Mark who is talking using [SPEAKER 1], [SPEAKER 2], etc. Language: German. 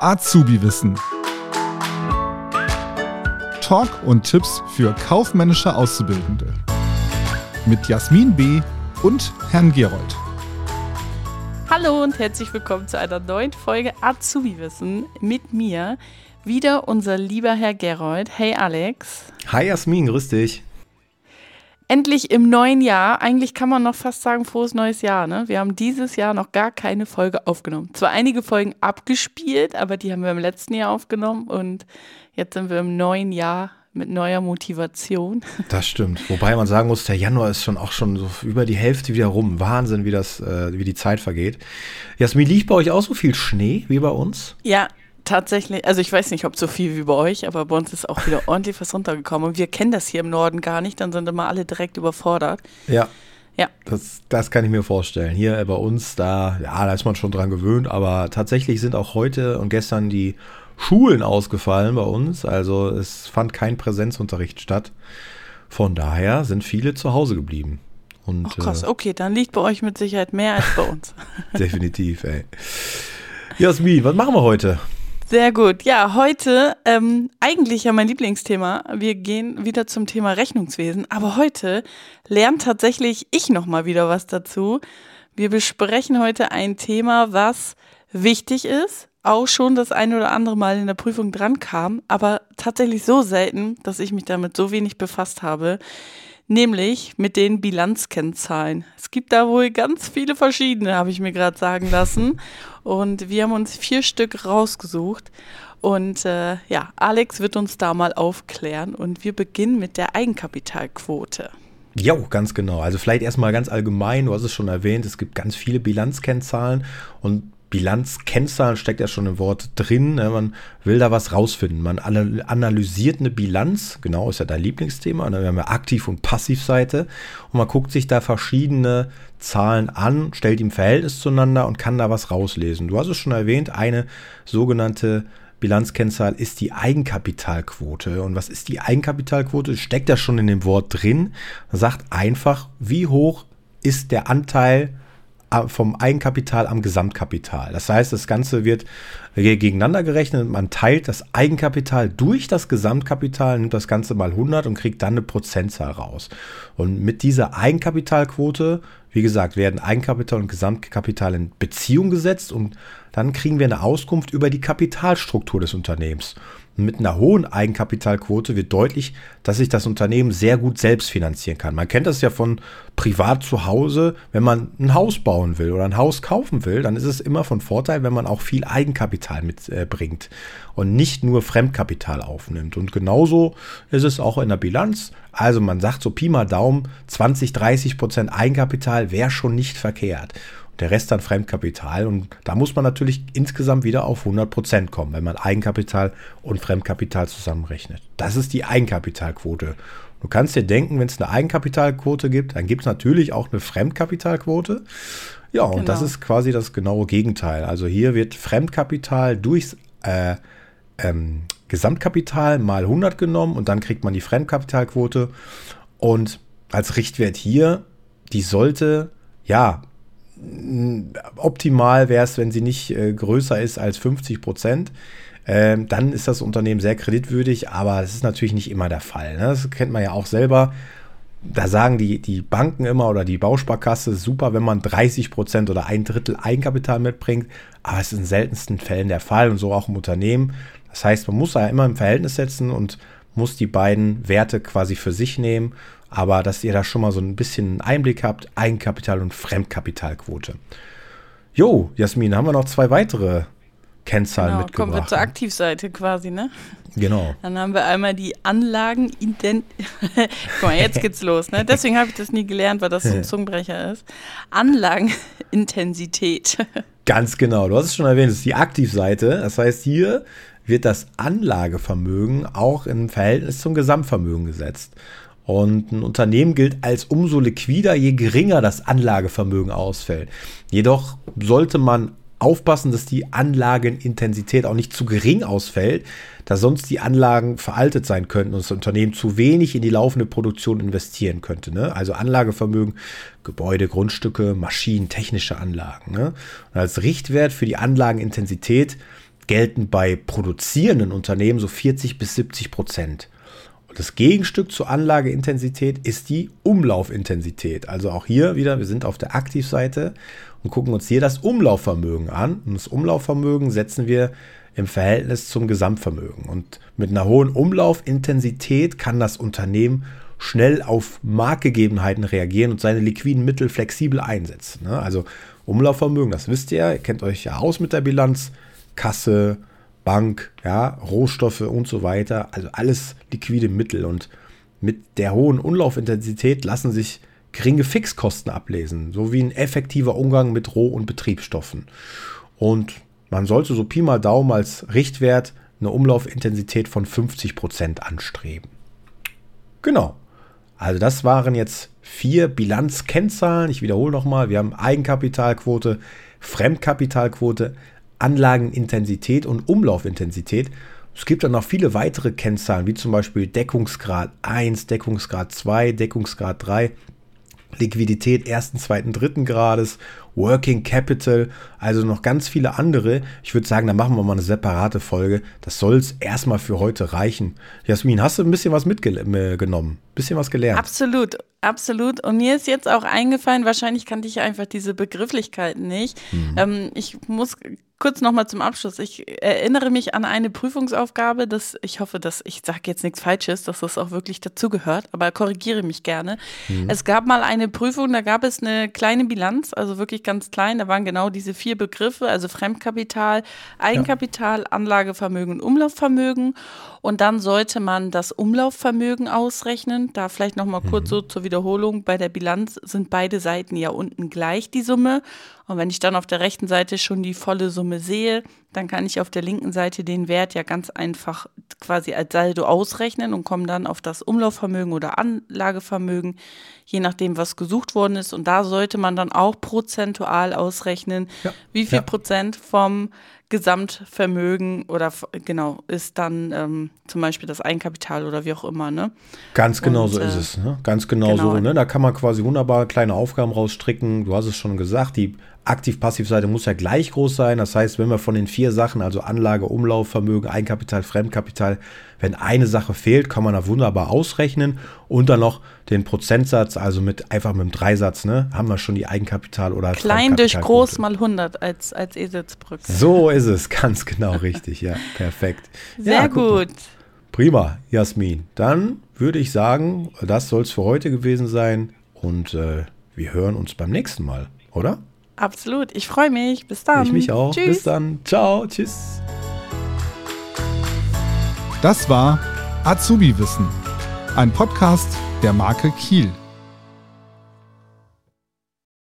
[SPEAKER 1] Azubi-Wissen. Talk und Tipps für kaufmännische Auszubildende. Mit Jasmin B. und Herrn Gerold.
[SPEAKER 2] Hallo und herzlich willkommen zu einer neuen Folge Azubi-Wissen mit mir. Wieder unser lieber Herr Gerold. Hey Alex.
[SPEAKER 3] Hi Jasmin, grüß dich.
[SPEAKER 2] Endlich im neuen Jahr. Eigentlich kann man noch fast sagen, frohes neues Jahr. Ne? Wir haben dieses Jahr noch gar keine Folge aufgenommen. Zwar einige Folgen abgespielt, aber die haben wir im letzten Jahr aufgenommen und jetzt sind wir im neuen Jahr mit neuer Motivation.
[SPEAKER 3] Das stimmt. Wobei man sagen muss, der Januar ist schon auch schon so über die Hälfte wieder rum. Wahnsinn, wie das, äh, wie die Zeit vergeht. Jasmin, liegt bei euch auch so viel Schnee wie bei uns?
[SPEAKER 2] Ja, tatsächlich, also ich weiß nicht, ob so viel wie bei euch, aber bei uns ist auch wieder ordentlich was runtergekommen. Und wir kennen das hier im Norden gar nicht, dann sind immer alle direkt überfordert.
[SPEAKER 3] Ja.
[SPEAKER 2] Ja.
[SPEAKER 3] Das, das kann ich mir vorstellen. Hier bei uns, da, ja, da ist man schon dran gewöhnt, aber tatsächlich sind auch heute und gestern die Schulen ausgefallen bei uns. Also es fand kein Präsenzunterricht statt. Von daher sind viele zu Hause geblieben. Und,
[SPEAKER 2] Ach krass, äh, okay, dann liegt bei euch mit Sicherheit mehr als bei uns.
[SPEAKER 3] definitiv, ey. Jasmin, was machen wir heute?
[SPEAKER 2] Sehr gut. Ja, heute ähm, eigentlich ja mein Lieblingsthema. Wir gehen wieder zum Thema Rechnungswesen, aber heute lernt tatsächlich ich noch mal wieder was dazu. Wir besprechen heute ein Thema, was wichtig ist, auch schon das eine oder andere Mal in der Prüfung dran kam, aber tatsächlich so selten, dass ich mich damit so wenig befasst habe nämlich mit den Bilanzkennzahlen. Es gibt da wohl ganz viele verschiedene, habe ich mir gerade sagen lassen. Und wir haben uns vier Stück rausgesucht. Und äh, ja, Alex wird uns da mal aufklären. Und wir beginnen mit der Eigenkapitalquote.
[SPEAKER 3] Jo, ganz genau. Also vielleicht erstmal ganz allgemein, du hast es schon erwähnt, es gibt ganz viele Bilanzkennzahlen und Bilanzkennzahlen steckt ja schon im Wort drin. Ne? Man will da was rausfinden. Man analysiert eine Bilanz, genau ist ja dein Lieblingsthema. Ne? Wir haben ja Aktiv- und Passivseite und man guckt sich da verschiedene Zahlen an, stellt im Verhältnis zueinander und kann da was rauslesen. Du hast es schon erwähnt, eine sogenannte Bilanzkennzahl ist die Eigenkapitalquote. Und was ist die Eigenkapitalquote? Steckt ja schon in dem Wort drin. Man sagt einfach, wie hoch ist der Anteil vom Eigenkapital am Gesamtkapital. Das heißt, das Ganze wird gegeneinander gerechnet. Man teilt das Eigenkapital durch das Gesamtkapital, nimmt das Ganze mal 100 und kriegt dann eine Prozentzahl raus. Und mit dieser Eigenkapitalquote, wie gesagt, werden Eigenkapital und Gesamtkapital in Beziehung gesetzt und dann kriegen wir eine Auskunft über die Kapitalstruktur des Unternehmens. Mit einer hohen Eigenkapitalquote wird deutlich, dass sich das Unternehmen sehr gut selbst finanzieren kann. Man kennt das ja von privat zu Hause, wenn man ein Haus bauen will oder ein Haus kaufen will, dann ist es immer von Vorteil, wenn man auch viel Eigenkapital mitbringt äh, und nicht nur Fremdkapital aufnimmt. Und genauso ist es auch in der Bilanz. Also man sagt so Pi mal Daumen, 20, 30 Prozent Eigenkapital wäre schon nicht verkehrt der Rest dann Fremdkapital. Und da muss man natürlich insgesamt wieder auf 100 Prozent kommen, wenn man Eigenkapital und Fremdkapital zusammenrechnet. Das ist die Eigenkapitalquote. Du kannst dir denken, wenn es eine Eigenkapitalquote gibt, dann gibt es natürlich auch eine Fremdkapitalquote. Ja, und genau. das ist quasi das genaue Gegenteil. Also hier wird Fremdkapital durchs äh, ähm, Gesamtkapital mal 100 genommen und dann kriegt man die Fremdkapitalquote. Und als Richtwert hier, die sollte ja optimal wäre es, wenn sie nicht äh, größer ist als 50 Prozent. Ähm, dann ist das Unternehmen sehr kreditwürdig, aber das ist natürlich nicht immer der Fall. Ne? Das kennt man ja auch selber. Da sagen die, die Banken immer oder die Bausparkasse, super, wenn man 30 Prozent oder ein Drittel Eigenkapital mitbringt, aber es ist in seltensten Fällen der Fall und so auch im Unternehmen. Das heißt, man muss da immer im Verhältnis setzen und muss die beiden Werte quasi für sich nehmen aber dass ihr da schon mal so ein bisschen einen Einblick habt, Eigenkapital und Fremdkapitalquote. Jo, Jasmin, haben wir noch zwei weitere Kennzahlen genau, mitgebracht.
[SPEAKER 2] Kommen wir zur Aktivseite quasi, ne?
[SPEAKER 3] Genau.
[SPEAKER 2] Dann haben wir einmal die Anlagen. Guck mal, jetzt geht's los, ne? Deswegen habe ich das nie gelernt, weil das so ein Zungenbrecher ist. Anlagenintensität.
[SPEAKER 3] Ganz genau, du hast es schon erwähnt, das ist die Aktivseite. Das heißt, hier wird das Anlagevermögen auch im Verhältnis zum Gesamtvermögen gesetzt. Und ein Unternehmen gilt als umso liquider, je geringer das Anlagevermögen ausfällt. Jedoch sollte man aufpassen, dass die Anlagenintensität auch nicht zu gering ausfällt, da sonst die Anlagen veraltet sein könnten und das Unternehmen zu wenig in die laufende Produktion investieren könnte. Ne? Also Anlagevermögen, Gebäude, Grundstücke, Maschinen, technische Anlagen. Ne? Und als Richtwert für die Anlagenintensität gelten bei produzierenden Unternehmen so 40 bis 70 Prozent. Und das Gegenstück zur Anlageintensität ist die Umlaufintensität. Also auch hier wieder, wir sind auf der Aktivseite und gucken uns hier das Umlaufvermögen an. Und das Umlaufvermögen setzen wir im Verhältnis zum Gesamtvermögen. Und mit einer hohen Umlaufintensität kann das Unternehmen schnell auf Marktgegebenheiten reagieren und seine liquiden Mittel flexibel einsetzen. Ne? Also Umlaufvermögen, das wisst ihr, ihr kennt euch ja aus mit der Bilanz, Kasse, Bank, ja, Rohstoffe und so weiter. Also alles liquide Mittel. Und mit der hohen Umlaufintensität lassen sich geringe Fixkosten ablesen, sowie ein effektiver Umgang mit Roh- und Betriebsstoffen. Und man sollte so Pi mal Daumen als Richtwert eine Umlaufintensität von 50% anstreben. Genau. Also das waren jetzt vier Bilanzkennzahlen. Ich wiederhole nochmal. Wir haben Eigenkapitalquote, Fremdkapitalquote, Anlagenintensität und Umlaufintensität. Es gibt dann noch viele weitere Kennzahlen, wie zum Beispiel Deckungsgrad 1, Deckungsgrad 2, Deckungsgrad 3, Liquidität ersten, zweiten, dritten Grades, Working Capital, also noch ganz viele andere. Ich würde sagen, da machen wir mal eine separate Folge. Das soll es erstmal für heute reichen. Jasmin, hast du ein bisschen was mitgenommen? Ein bisschen was gelernt?
[SPEAKER 2] Absolut, absolut. Und mir ist jetzt auch eingefallen, wahrscheinlich kannte ich einfach diese Begrifflichkeiten nicht. Mhm. Ähm, ich muss kurz nochmal zum Abschluss. Ich erinnere mich an eine Prüfungsaufgabe, dass ich hoffe, dass ich sage jetzt nichts Falsches, dass das auch wirklich dazugehört, aber korrigiere mich gerne. Mhm. Es gab mal eine Prüfung, da gab es eine kleine Bilanz, also wirklich ganz klein. Da waren genau diese vier Begriffe, also Fremdkapital, Eigenkapital, ja. Anlagevermögen und Umlaufvermögen. Und dann sollte man das Umlaufvermögen ausrechnen. Da vielleicht nochmal kurz mhm. so zur Wiederholung. Bei der Bilanz sind beide Seiten ja unten gleich die Summe. Und wenn ich dann auf der rechten Seite schon die volle Summe sehe, dann kann ich auf der linken Seite den Wert ja ganz einfach quasi als Saldo ausrechnen und komme dann auf das Umlaufvermögen oder Anlagevermögen, je nachdem, was gesucht worden ist. Und da sollte man dann auch prozentual ausrechnen, ja. wie viel ja. Prozent vom Gesamtvermögen oder genau ist dann ähm, zum Beispiel das Eigenkapital oder wie auch immer, ne?
[SPEAKER 3] Ganz genau Und, so ist äh, es, ne? Ganz genau, genau, so, ne? Da kann man quasi wunderbar kleine Aufgaben rausstricken. Du hast es schon gesagt, die Aktiv-Passiv-Seite muss ja gleich groß sein. Das heißt, wenn wir von den vier Sachen, also Anlage, Umlauf, Vermögen, Eigenkapital, Fremdkapital, wenn eine Sache fehlt, kann man da wunderbar ausrechnen und dann noch den Prozentsatz, also mit einfach mit dem Dreisatz, ne, haben wir schon die Eigenkapital oder
[SPEAKER 2] Klein durch groß mal 100 als, als Eselsbrücke.
[SPEAKER 3] So ist es, ganz genau richtig, ja, perfekt.
[SPEAKER 2] Sehr
[SPEAKER 3] ja,
[SPEAKER 2] gut.
[SPEAKER 3] Prima, Jasmin. Dann würde ich sagen, das soll es für heute gewesen sein und äh, wir hören uns beim nächsten Mal, oder?
[SPEAKER 2] Absolut. Ich freue mich. Bis dann.
[SPEAKER 3] Ich mich auch. Tschüss. Bis dann. Ciao. Tschüss.
[SPEAKER 1] Das war Azubi Wissen, ein Podcast der Marke Kiel.